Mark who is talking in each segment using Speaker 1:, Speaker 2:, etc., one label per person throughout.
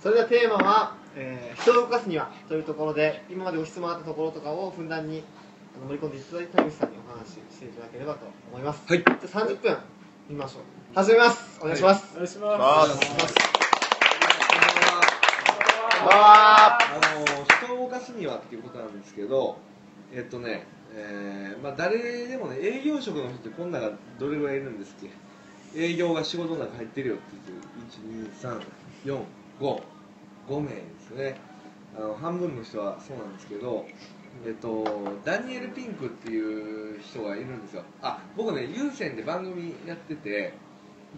Speaker 1: それではテーマは、えー人を動かすにはというところで今までご質問あったところとかをふんだんにあの盛り込んでいただいて田口さんにお話ししていただければと思います。
Speaker 2: はい。
Speaker 1: じゃあ30分見ましょう。始めます。お願いします、
Speaker 3: お願いし
Speaker 4: ま
Speaker 3: ます。
Speaker 4: あ
Speaker 2: あの人を動かす。にはっていうことなんです。けどえっとね、えーまあ、誰でもね営業職の人ってこんながどれぐらいいるんです。っけ営業が仕事の中入ってるよって言って12345名ですね。あの半分の人はそうなんですけどえっと、ダニエル・ピンクっていう人がいるんですよ。あ僕ね有線で番組やってて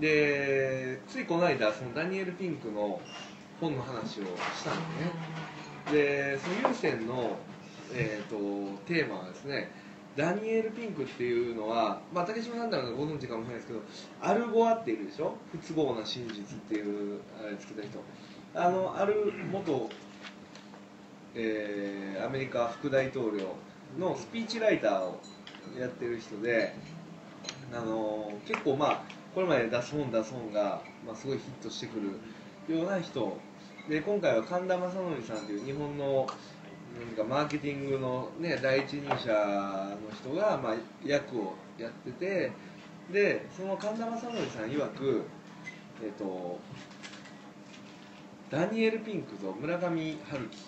Speaker 2: でついこの間そのダニエル・ピンクの本の話をしたんでね。でその有線の、えー、とテーマはですねダニエル・ピンクっていうのは、まあ、竹島さんならご存知かもしれないですけどアルゴアっているでしょ？不都合な真実っていうあれつけた人。あのある元、えーアメリカ副大統領のスピーチライターをやってる人であの結構まあこれまで出す本出す本が、まあ、すごいヒットしてくるような人。で今回は神田正則さんという日本の何かマーケティングの、ね、第一人者の人が、まあ、役をやっててでその神田正則さん曰く、えっとダニエル・ピンクと村上春樹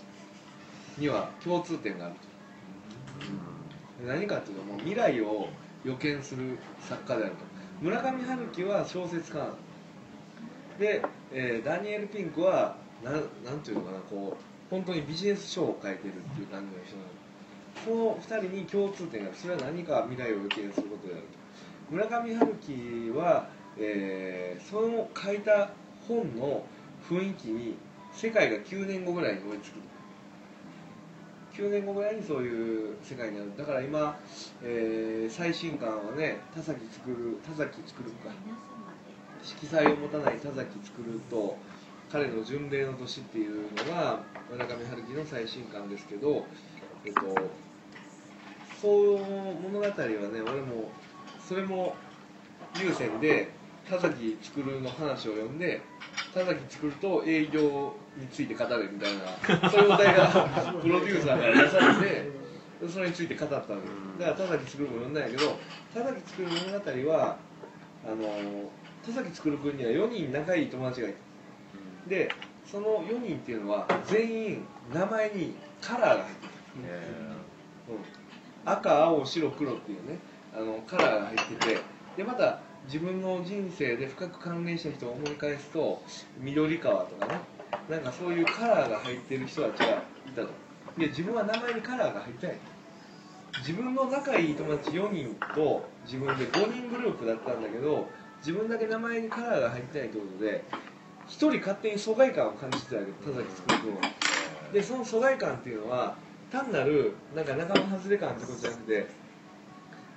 Speaker 2: には共通点があると。何かっていうともう未来を予見する作家であると。村上春樹は小説家で、えーダニエル・ピンクはなんなんていうのかなこう本当にビジネス書を書いてるっていう感じの人なの。その2人に共通点がそれは何か未来を予見することであると村上春樹は、えーその書いた本の雰囲気に世界が9年後ぐらいに追いつく9年後ぐらいにそういう世界になる。だから今、えー最新刊はね田崎作る田崎作るか。色彩を持たない田崎作ると彼の巡礼の年っていうのが村上春樹の最新刊ですけど、えっと、そういう物語はね俺もそれも有線で田崎作るの話を読んで田崎作ると営業について語れみたいなそういうお題がプロデューサーから出されてそれについて語ったんですだから田崎作るも読んだんやけど田崎作る物語はあの田崎作る君には4人仲いい友達がいたでその4人っていうのは全員名前にカラーが入ってる、うん、赤青白黒っていうねあのカラーが入っててでまた自分の人生で深く関連した人を思い返すと緑川とかねなんかそういうカラーが入ってる人たちがいたと。で自分は名前にカラーが入ってない。自分の仲いい友達4人と自分で5人グループだったんだけど自分だけ名前にカラーが入ってないということで1人勝手に疎外感を感じてたわけ田崎作君でその疎外感っていうのは単なるなんか仲間外れ感ってことじゃなくて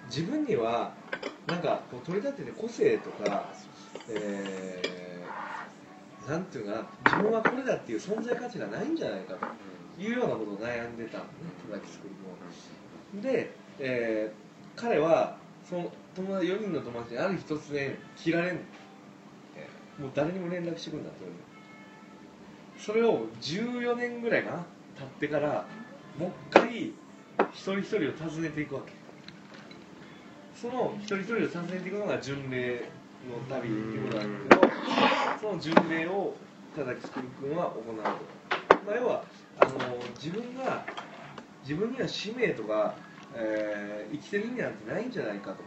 Speaker 2: 自分にはなんかこう取り立てて個性とか、えーなんていうかな自分はこれだっていう存在価値がないんじゃないかというようなことを悩んでたのね田崎作君はで、えー彼はその友達4人の友達にある日突然切られんもう誰にも連絡してくんだって言われるそれを14年ぐらいかな経ってからもう一回一人一人を訪ねていくわけ。その一人一人を訪ねていくのが巡礼の旅っていうことなんだけどその巡礼を田崎作君は行うと、まあ、要はあの自分が自分には使命とか、えー生きてる意味なんてないんじゃないかと。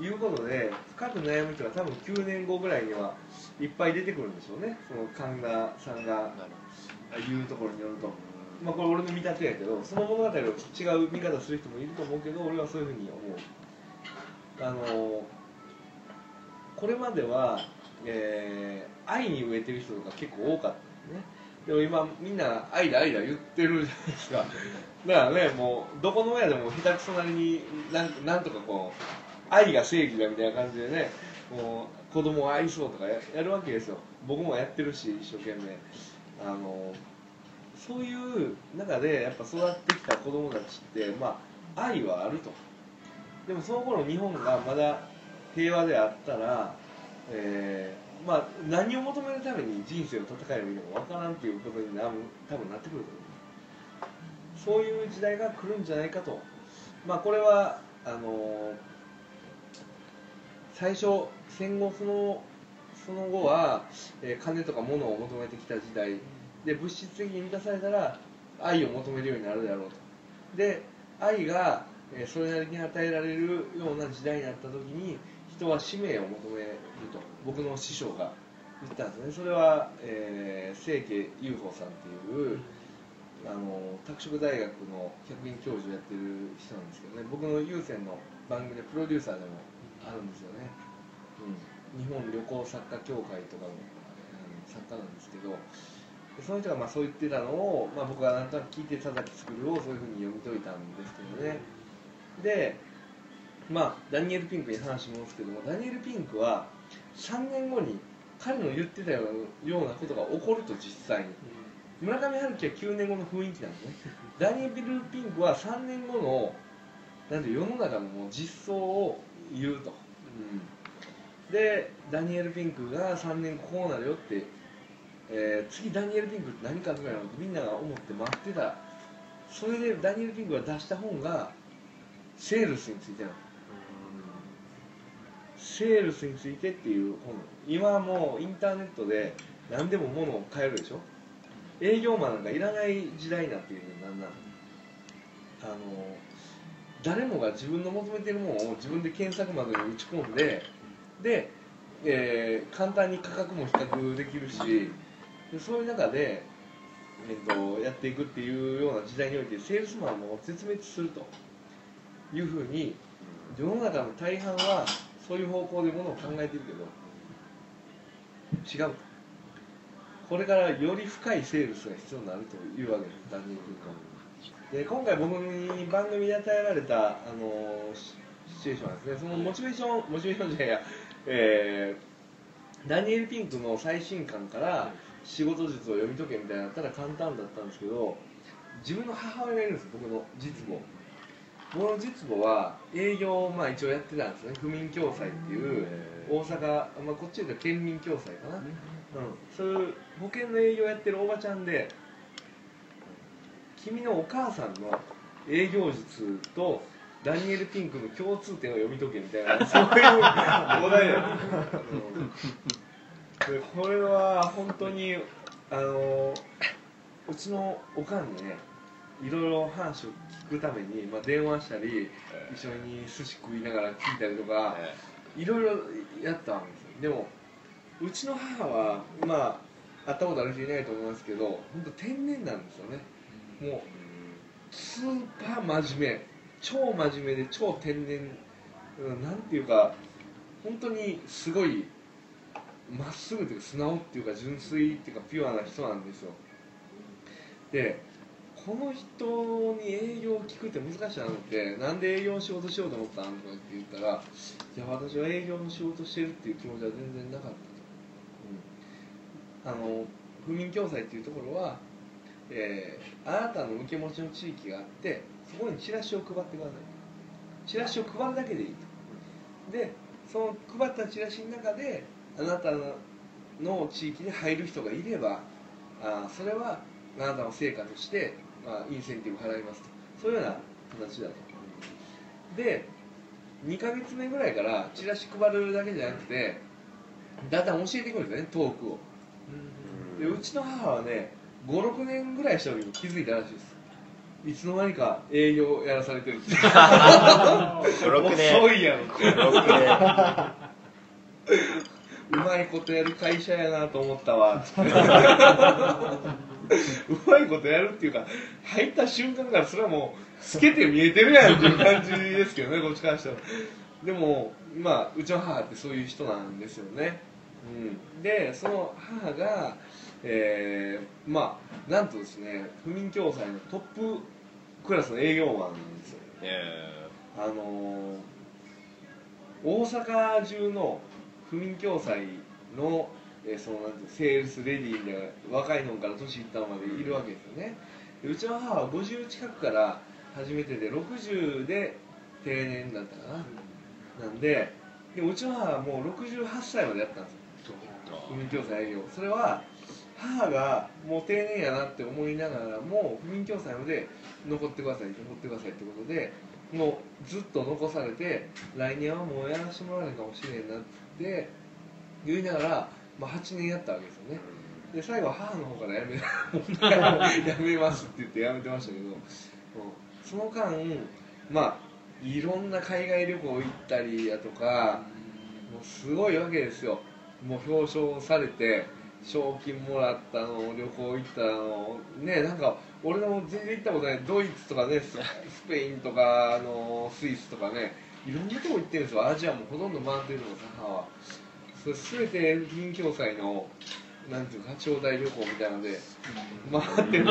Speaker 2: いうことで深く悩む人が多分9年後ぐらいにはいっぱい出てくるんでしょうね。その神田さんが言うところによると。まあ、これ俺の見立てやけどその物語を違う見方する人もいると思うけど俺はそういうふうに思う。あのこれまでは、えー愛に飢えてる人とか結構多かったね。でも今みんな愛だ愛だ言ってるじゃないですか。だからねもうどこの親でも下手くそなりになんなんとかこう愛が正義だみたいな感じでねもう子供を愛そうとかややるわけですよ。僕もやってるし一生懸命。あのそういう中でやっぱ育ってきた子供たちってまあ愛はあると。でもその頃日本がまだ平和であったら、えーまあ、何を求めるために人生を戦えばいいのか分からんっていうことになる多分なってくると思う。そういう時代が来るんじゃないかと。まあこれはあの最初戦後そのその後は、えー金とか物を求めてきた時代。で物質的に満たされたら愛を求めるようになるだろうと。で愛が、えーそれなりに与えられるような時代になった時に人は使命を求めると。僕の師匠が言ったんですね。それは、えー、清家雄宝さんっていうあの拓殖大学の客員教授をやってる人なんですけどね。僕の有線の番組でプロデューサーでもあるんですよね、うん、日本旅行作家協会とかの、うん、作家なんですけどでその人がまあそう言ってたのを、まあ、僕がなんとなく聞いて田崎作をそういうふうに読み解いたんですけどね。でまあダニエル・ピンクに話しますけどもダニエル・ピンクは3年後に彼の言ってたようなことが起こると実際に。村上春樹は9年後の雰囲気なんですね。ダニエル・ピンクは3年後のなんて世の中のもう実相を言うと、うん、でダニエル・ピンクが3年後こうなるよって、えー次ダニエル・ピンクって何かとかみんなが思って待ってた。それでダニエル・ピンクが出した本がセールスについてなの。セールスについてっていう本今はもうインターネットで何でも物を買えるでしょ？営業マンなんかいらない時代になっているなんなん？あの誰もが自分の求めているものを自分で検索窓に打ち込んでで、えー簡単に価格も比較できるしでそういう中で、えっとやっていくっていうような時代においてセールスマンも絶滅するというふうに世の中の大半はそういう方向でものを考えてるけど違う。これからより深いセールスが必要になるというわけですダニエル・ピンクはで今回僕に番組で与えられたあのシシチュエーションはですねそのモチベーションモチベーションじゃないや、えーダニエル・ピンクの最新刊から仕事術を読み解けみたいなたら簡単だったんですけど自分の母親がいるんです僕の実母。僕の実母は営業をまあ一応やってたんですね。不眠共済っていう大阪、まあ、こっちで言うと県民共済かな、うん、そういう保険の営業やってるおばちゃんで君のお母さんの営業術とダニエル・ピンクの共通点を読み解けみたいな そういうお題だ、うん、でこれは本当にあのうちのおかんにねいろいろ話を聞くために、まあ、電話したり一緒に寿司食いながら聞いたりとかいろいろやったんですよ。でもうちの母はまあ会ったことある人いないと思いますけど本当天然なんですよねもうスーパー真面目超真面目で超天然、なんていうか本当にすごいまっすぐというか素直っていうか純粋っていうかピュアな人なんですよ。でこの人に営業を聞くって難しいなと思ってなんで営業の仕事しようと思ったんとかって言ったらいや私は営業の仕事してるっていう気持ちは全然なかったと、うん、あの不眠共済っていうところは、えーあなたの受け持ちの地域があってそこにチラシを配ってください。チラシを配るだけでいいと。でその配ったチラシの中であなたの地域に入る人がいればあそれはあなたの成果として、まあ、インセンティブ払いますと。そういうような形だと。で2ヶ月目ぐらいからチラシ配るだけじゃなくてだんだん教えていくんですよねトークを。でうちの母はね56年ぐらいした時に気づいたらしいです。いつの間にか営業やらされてるって
Speaker 4: 56年。
Speaker 2: 遅いやろって
Speaker 4: 56
Speaker 2: うまいことやる会社やなと思ったわ。うまいことやるっていうか入った瞬間からそれはもう透けて見えてるやんっていう感じですけどね こっちからしたら。でもまあうちの母ってそういう人なんですよね、うん、でその母がえー、まあなんとですね不眠共済のトップクラスの営業マンなんですよ。あのー大阪中の不眠共済の,、えーそのなんてセールスレディーで若いのから年いったのまでいるわけですよね。でうちの母は50近くから初めてで60で定年だったかな。なんででうちの母はもう68歳までやったんですよ。不眠共済営業。それは母がもう定年やなって思いながらも不眠共済ので残ってください残ってくださいってことでもうずっと残されて来年はもうやらせてもらえないかもしれんなって言いながら、まあ、8年やったわけですよね。で最後は母の方からやめやめますって言ってやめてましたけど、うんその間まあいろんな海外旅行行ったりやとかもうすごいわけですよ。もう表彰されて賞金もらったの旅行行ったの。ねなんか俺の全然行ったことない。ドイツとかねススペインとかあのスイスとかね。いろんなとこ行ってるんですよ。アジアもほとんど回ってるの母は。それ全て不眠共済のなんていうか招待旅行みたいなので回ってるんです。よ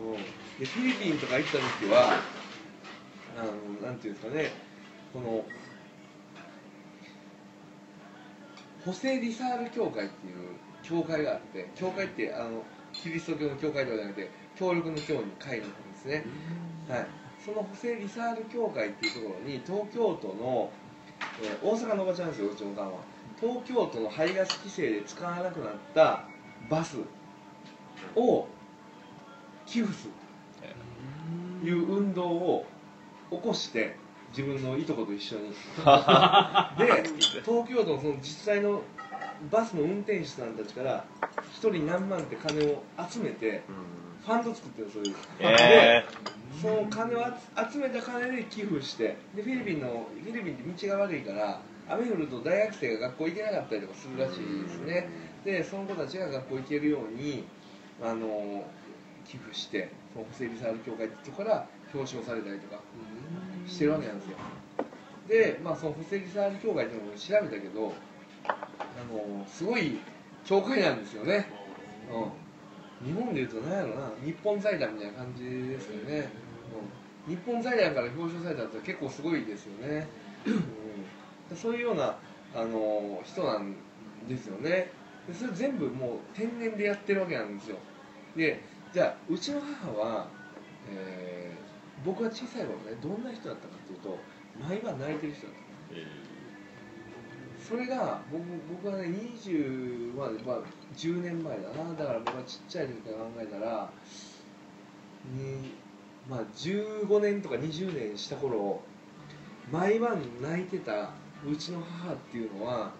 Speaker 2: もうでフィリピンとか行った時はあのなんていうんですかね。このホセ・リサール教会っていう教会があって教会ってあのキリスト教の教会ではなくて協力の教に会の方ですね、はい、そのホセ・リサール教会っていうところに東京都の、えー大阪のおばちゃんですようちのおかんは。東京都の排ガス規制で使わなくなったバスを寄付するという運動を起こして自分のいとこと一緒に。で東京都のその実際のバスの運転手さんたちから一人何万って金を集めてファンド作ってるそういう、
Speaker 4: え
Speaker 2: でその金を集めた金で寄付してでフィリピンのフィリピンって道が悪いから雨降ると大学生が学校行けなかったりとかするらしいですね。でその子たちが学校行けるようにあの寄付してそのホセリサール協会ってとこから表彰されたりとかしてるわけなんですよ。で、まあ、そのホセリサール協会っていうのを調べたけどあのすごい教会なんですよね、うん、日本でいうと何やろな。日本財団みたいな感じですよね、うん、日本財団から表彰されたって結構すごいですよね、うん、そういうようなあの人なんですよね。でそれ全部もう天然でやってるわけなんですよ。でじゃあうちの母は、えー僕が小さい頃ねどんな人だったかっていうと毎晩泣いてる人だったそれが僕僕はね20、まあまあ、10年前だな。だから僕がちっちゃい時から考えたらに、まあ、15年とか20年した頃毎晩泣いてたうちの母っていうのは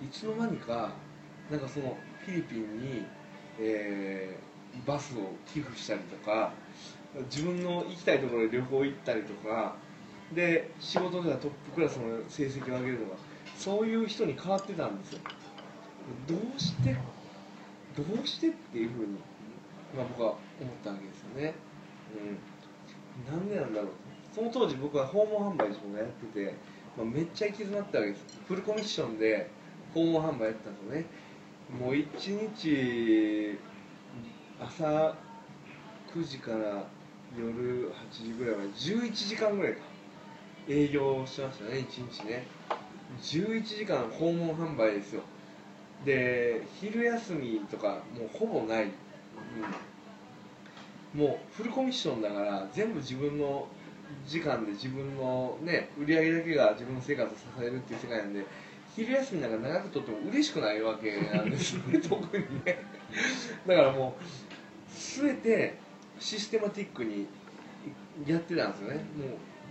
Speaker 2: いつの間にかなんかそのフィリピンに、えーバスを寄付したりとか自分の行きたいところで旅行行ったりとかで仕事ではトップクラスの成績を上げるとかそういう人に変わってたんですよ。どうしてどうしてっていうふうに、まあ、僕は思ったわけですよね。うん。なんでなんだろう。その当時僕は訪問販売自分がやってて、まあ、めっちゃ行き詰まったわけです。フルコミッションで訪問販売やってたんですよね。もう一日朝9時から夜8時ぐらいまで11時間ぐらいか。営業してましたね1日ね。11時間訪問販売ですよ。で昼休みとかもうほぼない、うん、もうフルコミッションだから全部自分の時間で自分のね売り上げだけが自分の生活を支えるっていう世界なんで昼休みなんか長くとっても嬉しくないわけなんですよね特にね。だからもう全てシステマティックにやってたんですよね。もう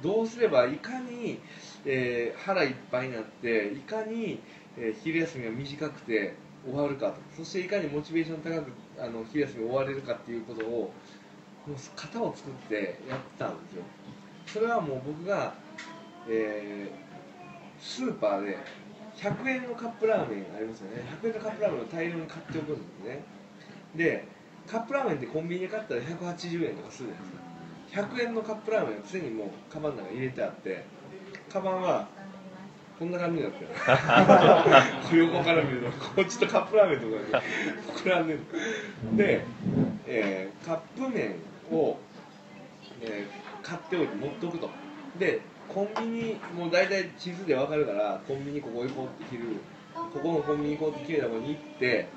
Speaker 2: どうすればいかに、えー腹いっぱいになっていかに、えー昼休みが短くて終わるかと。そしていかにモチベーション高くあの昼休み終われるかっていうことをもう型を作ってやってたんですよ。それはもう僕が、えースーパーで100円のカップラーメンありますよね。100円のカップラーメンを大量に買っておくんですね。でカップラーメンってコンビニで買ったら180円とかするじゃないですか。100円のカップラーメンを常にもうカバンの中に入れてあってカバンはこんな感じになってる。横から見るとこっちとカップラーメンとかで膨らんでる。で、えーカップ麺を、えー買っておいて持っておくと。でコンビニもう大体地図で分かるからコンビニここ行こうって昼ここのコンビニ行こうって決めたとこに行って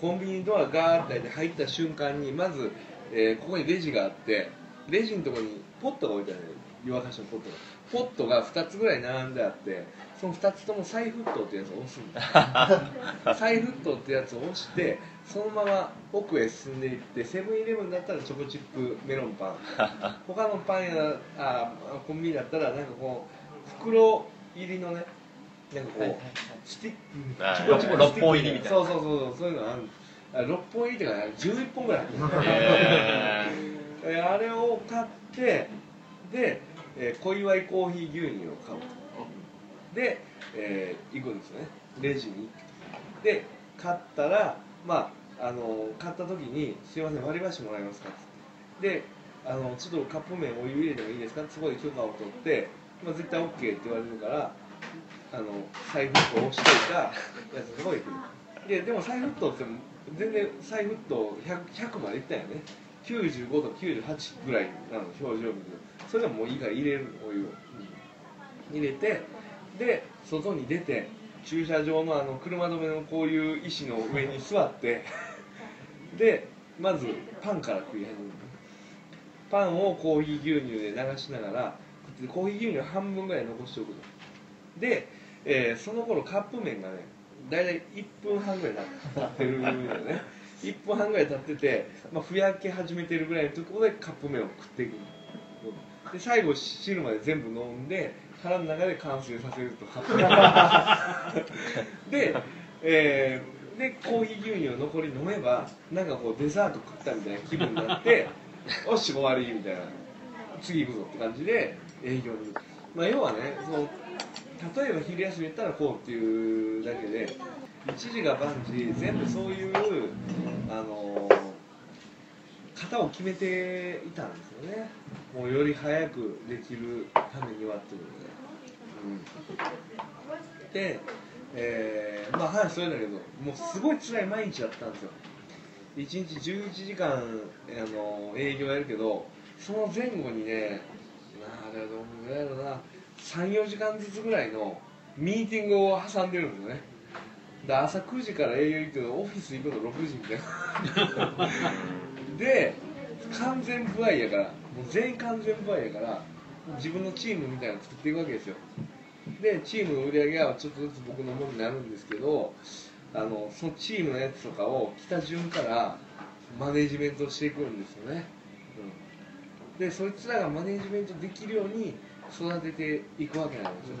Speaker 2: コンビニドアガーって開いて入った瞬間にまず、えーここにレジがあってレジのところにポットが置いてある。湯沸かしのポットが。ポットが2つぐらい並んであってその2つとも再沸騰ってやつを押すんだ 再沸騰ってやつを押してそのまま奥へ進んでいってセブンイレブンだったらチョコチップメロンパン。他のパン屋あコンビニだったらなんかこう袋入りのねなんかこう、
Speaker 1: はいはいはい。
Speaker 2: スティック
Speaker 4: 本入りみたいな。
Speaker 2: そうそうそうそうそういうのある。あ6本入りっていうか11本ぐらい。入ってる
Speaker 4: へ
Speaker 2: えーあれを買ってで、えー小祝いコーヒー牛乳を買うで、えー行くんですよね。レジにで買ったらまああの買った時に「すいません割り箸もらえますか?」っつって。であの「ちょっとカップ麺お湯入れてもいいですか?」そこで許可を取って、まあ、絶対 OK って言われるからあの再沸騰をしといたやつのとこ行く。ででも再沸騰って全然再沸騰 100, 100までいったよね。95と98ぐらいなの表情を見るとそれでももういいから入れるお湯を、入れてで外に出て駐車場のあの車止めのこういう石の上に座って でまずパンから食い始める。パンをコーヒー牛乳で流しながらコーヒー牛乳半分ぐらい残しておくので、えーその頃カップ麺がね大体1分半ぐらい経ってるのね。1分半ぐらい経ってて、まあ、ふやけ始めてるぐらいのところでカップ麺を食っていくの。で最後汁まで全部飲んで腹の中で完成させると。カップ麺で、えーでコーヒー牛乳を残り飲めばなんかこうデザート食ったみたいな気分になって よし終わりみたいな。次行くぞって感じで営業に。まあ要はねその例えば昼休みやったらこうっていうだけで一時が万事全部そういうあの型を決めていたんですよね。もうより早くできるためにはっていうので、うん、で、えーまあ話それだけどもうすごい辛い毎日だったんですよ。1日11時間あの営業やるけどその前後にねなあれはどんぐらいやろな。34時間ずつぐらいのミーティングを挟んでるんですね。で朝9時から営業行くけどオフィス行くの6時みたいな。で完全不合やからもう全員完全不合やから自分のチームみたいなの作っていくわけですよ。でチームの売り上げはちょっとずつ僕のものになるんですけどあのそのチームのやつとかを北順からマネジメントしていくんですよね、うん、でそいつらがマネジメントできるように育てていくわけなんですよ。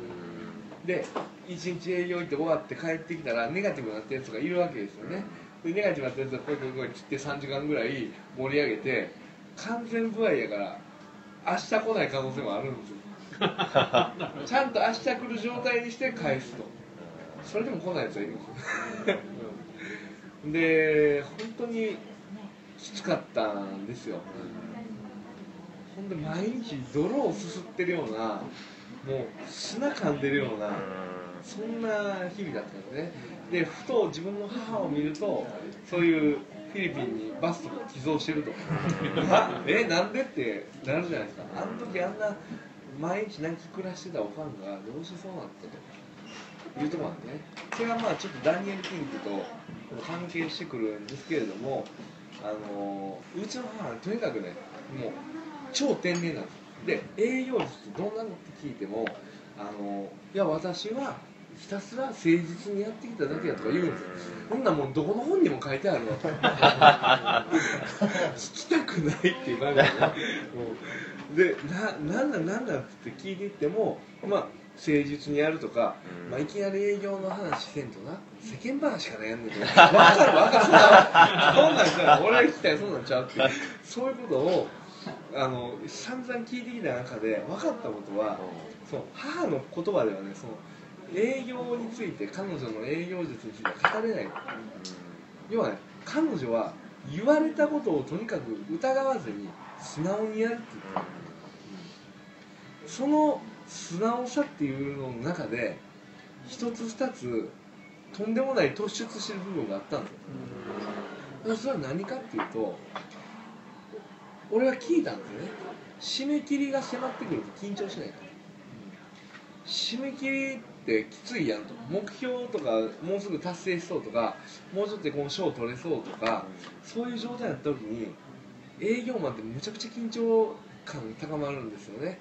Speaker 2: で1日営業行って終わって帰ってきたらネガティブになったやつがいるわけですよね。でネガティブになったやつがこいこいこい切って3時間ぐらい盛り上げて完全不合やから明日来ない可能性もあるんですよ。ちゃんと明日来る状態にして返すと。それでも来ないやつはいるんですよ。うん。で本当にきつかったんですよほんで毎日泥をすすってるようなもう砂噛んでるようなそんな日々だったんですね。でふと自分の母を見るとそういうフィリピンにバスとか寄贈してると。あえなんでってなるじゃないですか。あの時あんな毎日泣き暮らしてたおかんがどうしてそうなったというところなんでね。それはまあちょっとダニエル・キングと関係してくるんですけれどもあのうちの母はとにかくねもう超天然なんですで営業術ってどんなのって聞いてもあのいや私はひたすら誠実にやってきただけやとか言うんですよ。こん。なんもうどこの本にも書いてあるわ。と聞きたくないっていう感じでね。うんでななんだなんだって聞いていってもまあ誠実にやるとか、まあ、いきなり営業の話せんとな。世間話からやんねんとか。分かる分かる。そんなんそんなんちゃう俺が聞きたいそんなんちゃうってそういうことをあの散々聞いてきた中で分かったことはその母の言葉ではねその営業について彼女の営業術については語れない。要はね彼女は言われたことをとにかく疑わずに素直にやるっていう。その素直さっていうのの中で一つ二つとんでもない突出してる部分があったん。ですよそれは何かっていうと俺は聞いたんですよね。締め切りが迫ってくると緊張しないと締め切りってきついやんと。目標とかもうすぐ達成しそうとかもうちょっとこの賞取れそうとかそういう状態になった時に営業マンってむちゃくちゃ緊張感高まるんですよね、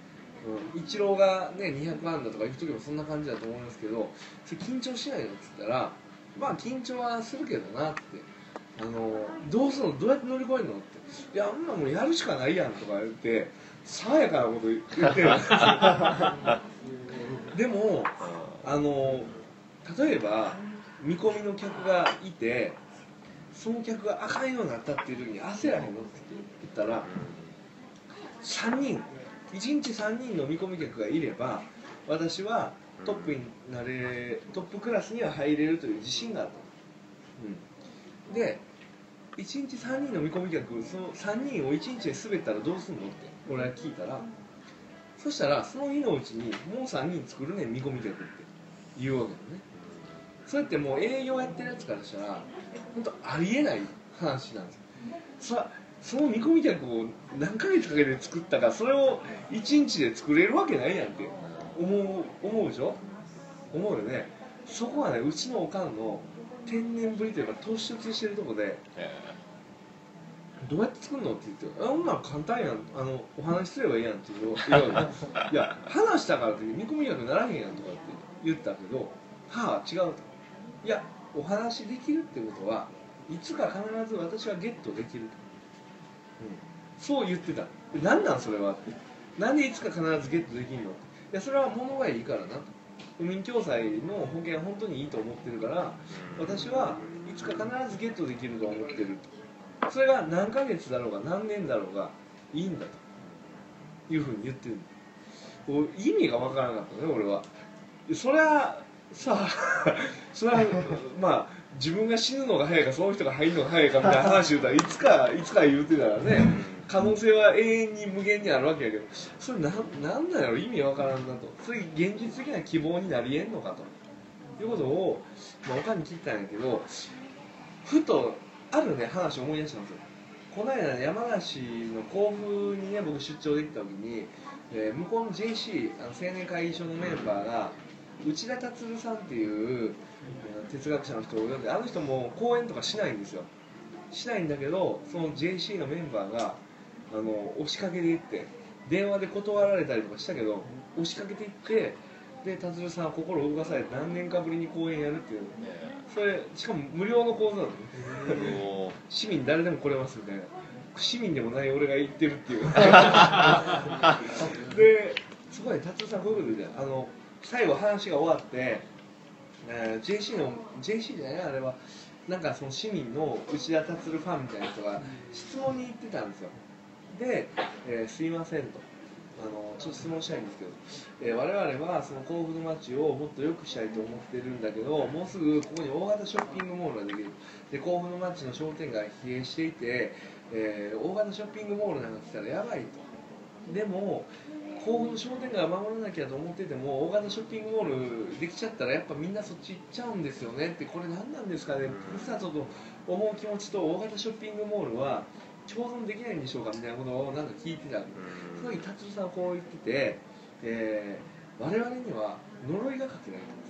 Speaker 2: イチローがね200安打とか行く時もそんな感じだと思いますけどそれ緊張しないのっつったらまあ緊張はするけどなって。あのどうするの？どうやって乗り越えるの？って。いやあんなもうやるしかないやんとか言って爽やかなこと言ってる。んですよでもあの例えば見込みの客がいてその客があかんようになったっていう時に焦らへんのって言ったら3人1日3人の見込み客がいれば私はトップになれトップクラスには入れるという自信があった、うん、で1日3人の見込み客その3人を1日で滑ったらどうすんのって俺は聞いたらそしたらその日のうちにもう3人作るね見込み客って言うわけだね。それってもう営業やってるやつからしたら本当ありえない話なんですよ。そその見込み客を何ヶ月かけて作ったかそれを1日で作れるわけないやんって思う思うでしょ？思うよね。そこはねうちのおかんの天然ぶりというか突出してるとこでどうやって作るのって言って「あんなん簡単やんあのお話しすればいいやん」って言う言うわけ いや話したからって見込み客ならへんやんとかって言ったけど「はあ違う」と。いやお話できるってことはいつか必ず私はゲットできると、うん、そう言ってた。何なんそれはって。なんでいつか必ずゲットできるのいやそれは物がいいからなと不眠共済の保険は本当にいいと思ってるから私はいつか必ずゲットできると思ってる。それが何ヶ月だろうが何年だろうがいいんだというふうに言ってる。こう意味がわからなかったね俺は。それはさあそれはまあ自分が死ぬのが早いかその人が入るのが早いかみたいな話言うたらいつかいつか言うてたらね可能性は永遠に無限にあるわけやけどそれななんなんやろ？意味わからんなと。それ現実的な希望になりえんのかと。いうことを、まあ、おかんに聞いたんやけどふとあるね話思い出したんですよ。この間、山梨の甲府にね僕出張できた時に、えー向こうの JC あの青年会議所のメンバーが内田達さんっていうえー哲学者の人を呼んであの人も講演とかしないんですよ。しないんだけどその JC のメンバーがあの押しかけていって電話で断られたりとかしたけど押しかけていってで達さんは心を動かされて何年かぶりに講演やるっていう。それしかも無料の講座なの市民誰でも来れますみたいな市民でもない俺が言ってるっていう。でそこで達夫さんこういうこと言うてあの最後話が終わって、えー JC の JC じゃないあれは。なんかその市民の内田達ファンみたいな人が質問に行ってたんですよで、えーすいませんと。あのちょっと質問したいんですけど、えー我々はその甲府の街をもっと良くしたいと思ってるんだけどもうすぐここに大型ショッピングモールができる。で甲府の街の商店街疲弊していて、えー大型ショッピングモールなんか来たらやばいと。でも甲府の商店街を守らなきゃと思ってても大型ショッピングモールできちゃったらやっぱみんなそっち行っちゃうんですよねって。これ何なんですかねふるさとと思う気持ちと大型ショッピングモールは共存できないんでしょうかみたいなことをなんか聞いてた。ん。ですその時達夫さんはこう言ってて、えー我々には呪いがかけられてま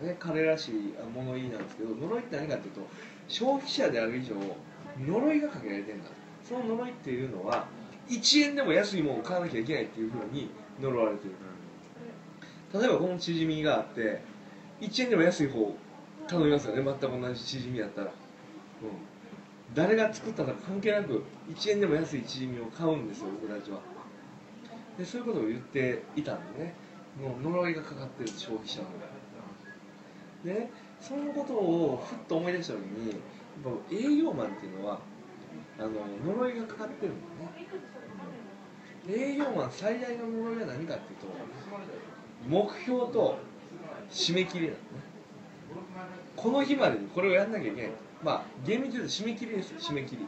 Speaker 2: すね。彼らしい物言いなんですけど呪いって何かっていうと消費者である以上呪いがかけられてるんだ。その呪いっていうのは1円でも安いものを買わなきゃいけないっていうふうに呪われてる。例えばこのチヂミがあって1円でも安い方頼みますよね。全く同じチヂミやったら、うん、誰が作ったのか関係なく1円でも安いチヂミを買うんですよ僕たちは。でそういうことを言っていたんでね。もう呪いがかかってる消費者のでそのことをふっと思い出した時にやっぱ営業マンっていうのはあの呪いがかかってるんだね。営業マン最大の呪いは何かっていうと目標と締め切りなんだね。この日までにこれをやんなきゃいけない。まあ厳密に言うと締め切りですよ締め切り。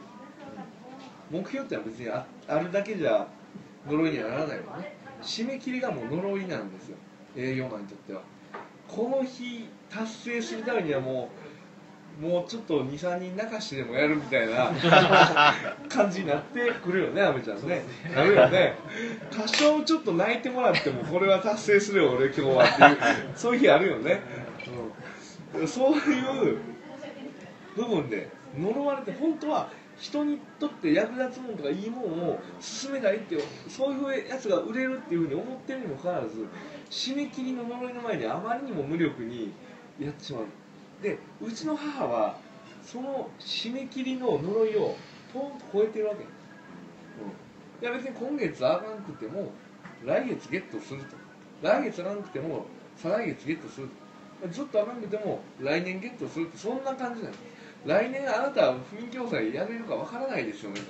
Speaker 2: 目標ってのは別にああるだけじゃ呪いにはならないわね。締め切りがもう呪いなんですよ営業マンにとっては。この日達成するためにはもうもうちょっと23人泣かしてでもやるみたいな 感じになってくるよねアメちゃんね。なるよね。多少ちょっと泣いてもらってもこれは達成するよ俺今日はっていうそういう日あるよね、うん、そういう部分で呪われて本当は人にとって役立つものとかいいものを進めたいってそういうやつが売れるっていうふうに思ってるにもかかわらず締め切りの呪いの前にあまりにも無力にやってしまう。でうちの母はその締め切りの呪いをポンと超えてるわけ、うん、いや別に今月あかんくても来月ゲットすると。来月あかんくても再来月ゲットすると。ずっとあかんくても来年ゲットするってそんな感じなんです。来年あなたは雰囲気抑えやれるかわからないですよね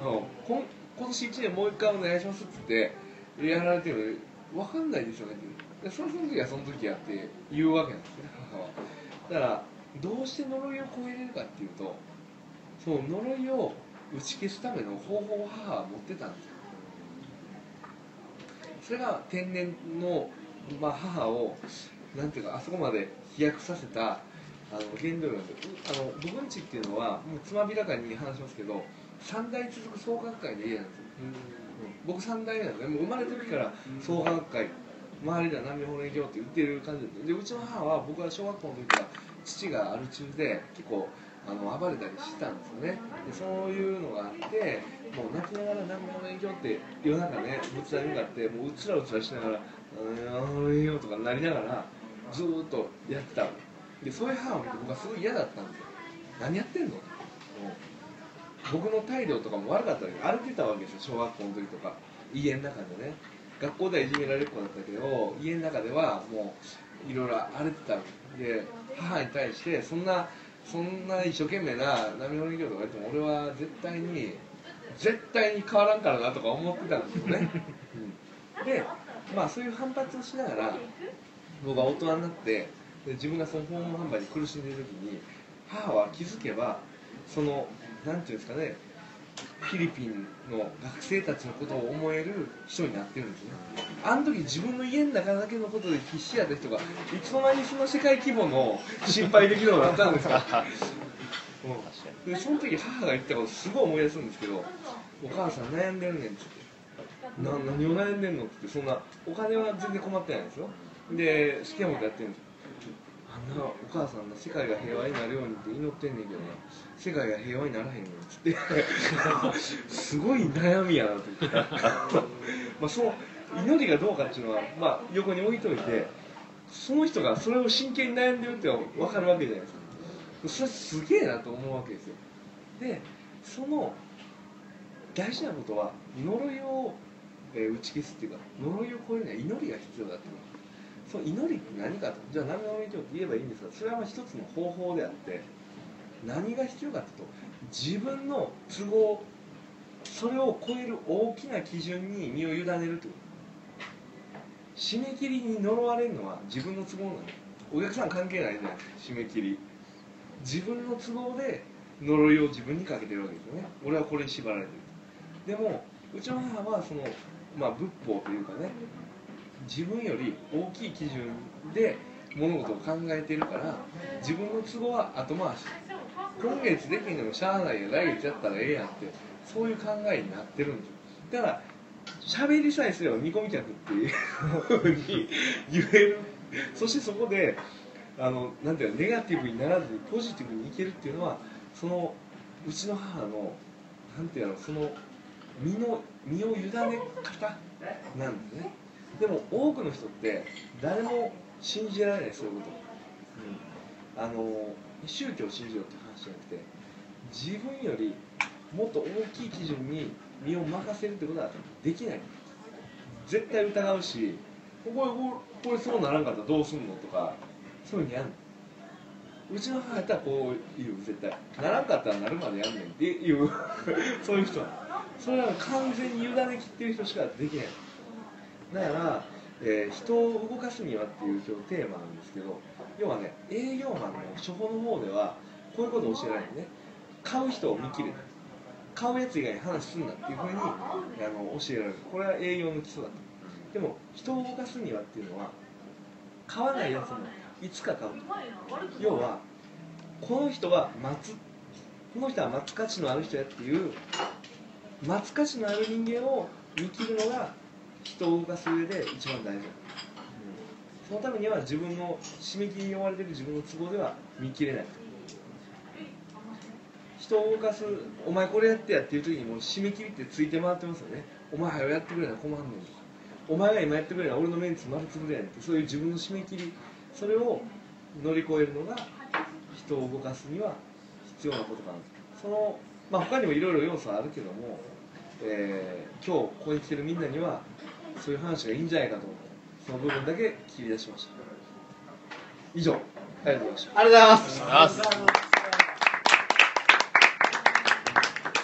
Speaker 2: あの今今年1年もう一回お願いしますって言ってやられてるの分かんないですよねってでその時はその時やって言うわけなんですね母は。だからどうして呪いを超えれるかっていうとその呪いを打ち消すための方法を母は持ってたんですよ。それが天然の、まあ、母をなんていうかあそこまで飛躍させたあの原動力なんであの僕んちっていうのはもうつまびらかに話しますけど3代続く創価学会の家なんですよ、僕3代目なんでもう生まれた時から創価学会周りでは南米法蓮教って言ってる感じででうちの母は僕は小学校の時から父がアル中で結構あの暴れたりしたんですよね。でそういうのがあってもう泣きながら南米法蓮教って夜中ね仏壇に向かってもううつらうつらしながら「うんうんよ」とかなりながらずーっとやってたででそういう母を見て僕はすごい嫌だったんですよ。何やってんの僕の態度とかも悪かったわけ。歩いてたわけですよ小学校の時とか。家の中でね。学校ではいじめられる子だったけど家の中ではもういろいろ荒れてた。で母に対してそんなそんな一生懸命な波乗り業とか言っても俺は絶対に絶対に変わらんからなとか思ってたんですよね、うん、でまあそういう反発をしながら僕は大人になってで自分がその訪問販売に苦しんでいる時に母は気づけばそのなんていうんですかねフィリピンの学生たちのことを思える人になってるんですね。あの時自分の家の中だけのことで必死やった人がいつの間にその世界規模の心配できるようになったんですか、うん、でその時母が言ったことすごい思い出すんですけど「お母さん悩んでるねん」っつって「な何を悩んでんの?」ってそんなお金は全然困ってないんですよ。で好きなことやってるんですな。お母さんの世界が平和になるようにって祈ってんねんけどな。世界が平和にならへんのっつって。すごい悩みやなと思って。まあその祈りがどうかっていうのは、まあ、横に置いといてその人がそれを真剣に悩んでるって分かるわけじゃないですか。それすげえなと思うわけですよ。でその大事なことは呪いを、えー打ち消すっていうか呪いを超えるには祈りが必要だっていうその祈りって何かとじゃあ何の祈りって言えばいいんですかそれは一つの方法であって何が必要かというと自分の都合それを超える大きな基準に身を委ねるという締め切りに呪われるのは自分の都合なの。お客さん関係ないじゃない。ですか締め切り。自分の都合で呪いを自分にかけてるわけですよね。俺はこれに縛られてる。でもうちの母はその、まあ、仏法というかね自分より大きい基準で物事を考えてるから自分の都合は後回し。今月できんのもしゃあないよ。来月やったらええやんってそういう考えになってるんですよ。だから喋りさえすれば見込み客っていうふうに言える。そしてそこであのなんていうのネガティブにならずにポジティブにいけるっていうのはそのうちの母のなんていうのその身の身を委ね方なんですね。でも多くの人って誰も信じられないそういうこと、うん、あの宗教を信じろって話じゃなくて自分よりもっと大きい基準に身を任せるってことはできない。絶対疑うしこれこれこれそうならんかったらどうすんのとか。そういうふうにやんの。うちの母やったらこう言う絶対。ならんかったらなるまでやんねんっていう。そういう人。それは完全に委ねきってる人しかできないだから、えー人を動かすにはっていう今日テーマなんですけど要はね営業マンの処方の方ではこういうことを教えられるね買う人を見切れな買うやつ以外に話すんなっていうふうにあの教えられる。これは営業の基礎だと。でも人を動かすにはっていうのは買わないやつもいつか買う要はこの人は待つ。この人は待つ価値のある人やっていう待つ価値のある人間を見切るのが人を動かす上で一番大事なそのためには自分の締め切りに追われてる自分の都合では見切れない人を動かすお前これやってやっていう時にもう締め切りってついて回ってますよねお前早うやってくれな困んねんとかお前が今やってくれな俺のメンツ丸つぶれやんってそういう自分の締め切りそれを乗り越えるのが人を動かすには必要なことかなその、まあ、他にもいろいろ要素はあるけども、えー今日ここに来てるみんなにはそういう話がいいんじゃないかと。思ってその部分だけ切り出しました。以上ありがとうございました。
Speaker 1: ありがとうございます。
Speaker 4: ありがとうございます